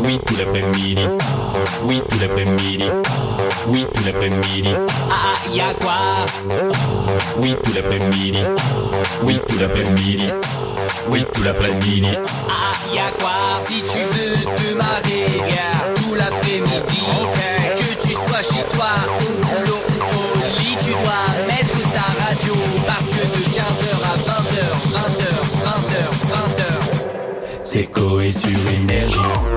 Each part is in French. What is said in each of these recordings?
Oui, tout l'après-midi. Oui, tout l'après-midi. Oui, tout l'après-midi. Ah, ah y'a quoi? Oui, tout l'après-midi. Oui, tout l'après-midi. Oui, tout l'après-midi. Ah, ah y'a quoi? Si tu veux C'est Coé sur énergie.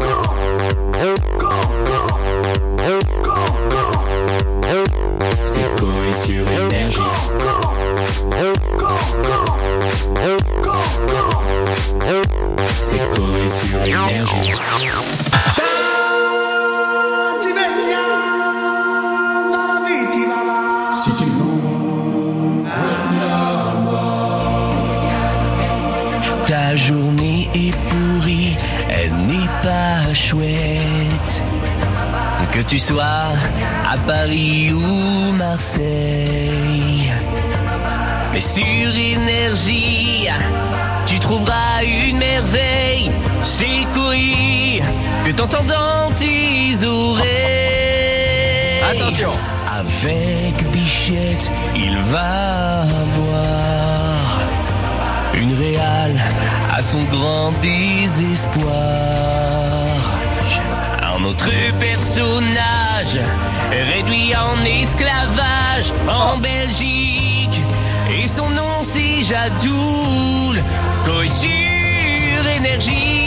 Ta journée est pourrie, elle n'est pas chouette. Que tu sois à Paris ou Marseille. Mais sur énergie, tu trouveras une merveille. C'est courir que t'entends dans tes oreilles. Attention. Avec Bichette, il va une réale à son grand désespoir. Un autre personnage réduit en esclavage en Belgique. Et son nom c'est Jadoul, Coy sur énergie.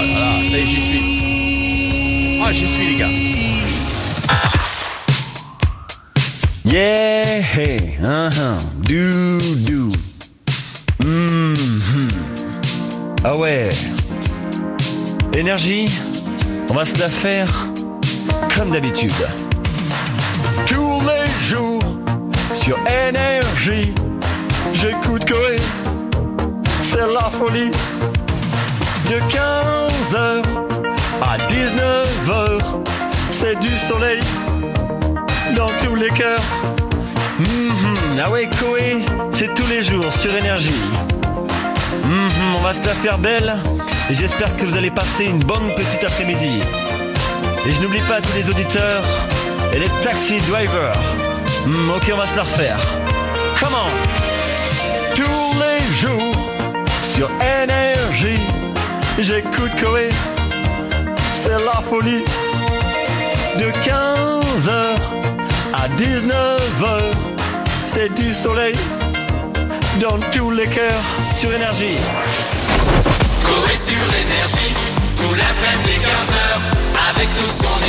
Oh ça y est, j'y suis. Ah, j'y suis, les gars. Yeah, hey, uh-huh, do, do. Mhm. Ah ouais. Énergie, on va se la faire comme d'habitude. Tous les jours, sur énergie, j'écoute Coé. C'est la folie. De 15h à 19h, c'est du soleil dans tous les cœurs. Mhm, Ah ouais, Koé, c'est tous les jours sur énergie. Mhm, On va se la faire belle et j'espère que vous allez passer une bonne petite après-midi. Et je n'oublie pas tous les auditeurs et les taxi drivers. Mhm, ok, on va se la refaire. Come on! Tous les jours sur énergie, J'écoute Corée, c'est la folie. De 15h à 19h, c'est du soleil dans tous les cœurs sur énergie. Corée sur énergie, tout l'après-midi 15h, avec tout son énergie.